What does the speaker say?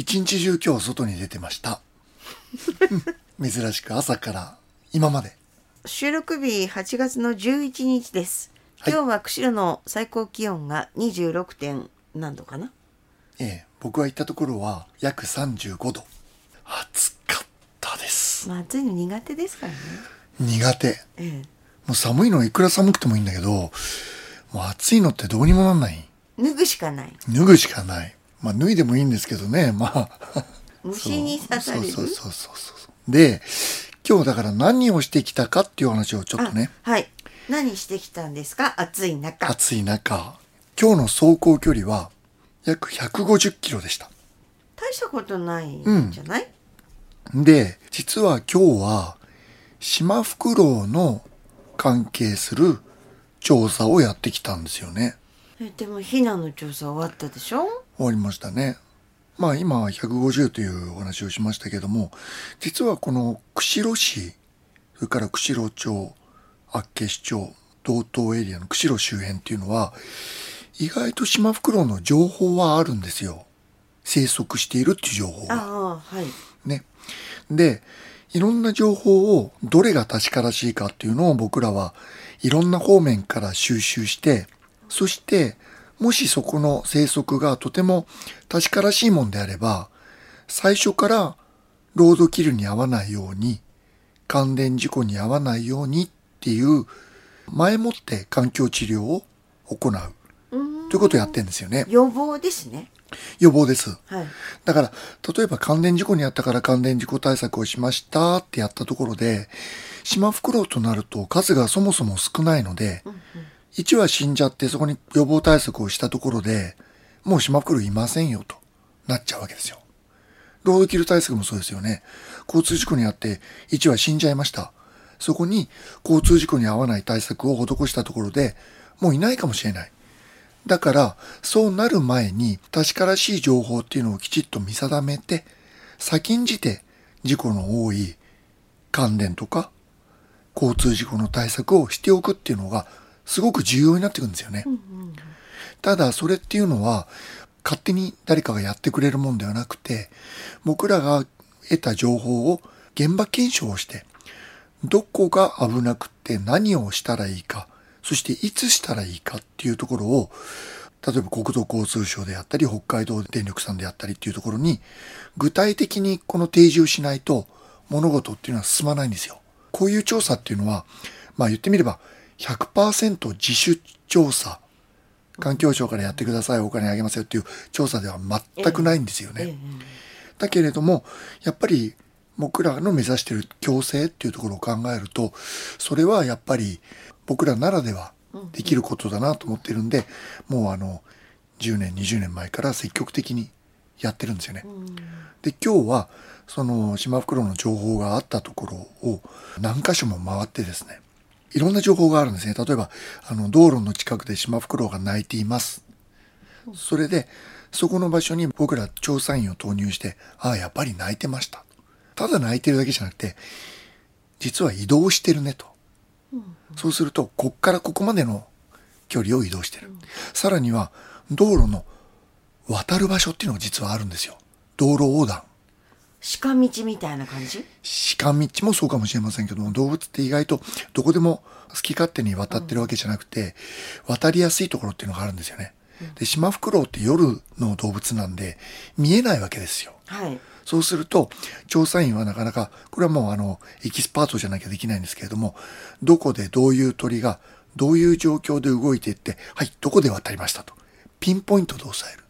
一日中今日外に出てました。珍しく朝から今まで。収録日8月の11日です。はい今日は釧路の最高気温が26点何度かな？ええ、僕が行ったところは約35度。暑かったです。まあ暑いの苦手ですからね。苦手。えもう寒いのはいくら寒くてもいいんだけど、もう暑いのってどうにもなんない。え。脱ぐしかない。脱ぐしかない。まあ脱いでもいいんですけどね、まあ。虫に刺される？そうそうそうそう。で、今日だから何をしてきたかっていう話をちょっとね、あはい。何してきたんですか？暑い中。暑い中、今日の走行距離は約150キロでした。大したことないんじゃない、で、実は今日は、シマフクロウの関係する調査をやってきたんですよね。えでもヒナの調査終わったでしょ？終わりましたね。まあ今150というお話をしましたけども、実はこの釧路市、それから釧路町、厚岸町、道東エリアの釧路周辺っていうのは、意外とシマフクロウの情報はあるんですよ。生息しているっていう情報が。ああ、はい。ね。で、いろんな情報をどれが確からしいかっていうのを僕らはいろんな方面から収集して、そしてもしそこの生息がとても確からしいもんであれば、最初からロードキルに合わないように、関連事故に合わないようにっていう前もって環境治療を行うということをやってるんですよね。予防ですね。予防です。はい。だから、例えば関連事故にあったから関連事故対策をしましたってやったところで、シマフクロウとなると数がそもそも少ないので、1羽死んじゃってそこに予防対策をしたところで、もうシマフクロウいませんよとなっちゃうわけですよ。ロードキル対策もそうですよね。交通事故にあって1羽死んじゃいました。そこに交通事故に合わない対策を施したところで、もういないかもしれない。だから、そうなる前に確からしい情報っていうのをきちっと見定めて、先んじて事故の多い関連とか交通事故の対策をしておくっていうのがすごく重要になってくるんですよね。ただそれっていうのは勝手に誰かがやってくれるもんではなくて僕らが得た情報を現場検証をしてどこが危なくって何をしたらいいかそしていつしたらいいかっていうところを例えば国土交通省であったり北海道電力さんであったりっていうところに具体的にこの提示をしないと物事っていうのは進まないんですよ。こういう調査っていうのはまあ言ってみれば100%自主調査環境省からやってくださいお金あげますよっていう調査では全くないんですよね。ええだけれどもやっぱり僕らの目指している共生っていうところを考えるとそれはやっぱり僕らならではできることだなと思ってるんでもうあの10年20年前から積極的にやってるんですよね。で今日はそのシマフクロウの情報があったところを何箇所も回ってですねいろんな情報があるんですね。例えばあの道路の近くでシマフクロウが鳴いています。それでそこの場所に僕ら調査員を投入してああやっぱり鳴いてました。ただ鳴いてるだけじゃなくて実は移動してるねと、そうするとこっからここまでの距離を移動してる、さらには道路の渡る場所っていうのが実はあるんですよ。道路横断。鹿道みたいな感じ？鹿道もそうかもしれませんけども動物って意外とどこでも好き勝手に渡ってるわけじゃなくて、渡りやすいところっていうのがあるんですよね。で、シマフクロウって夜の動物なんで見えないわけですよ。はい。そうすると、調査員はなかなか、これはもうあの、エキスパートじゃなきゃできないんですけれども、どこでどういう鳥が、どういう状況で動いていって、はい、どこで渡りましたと。ピンポイントで抑える。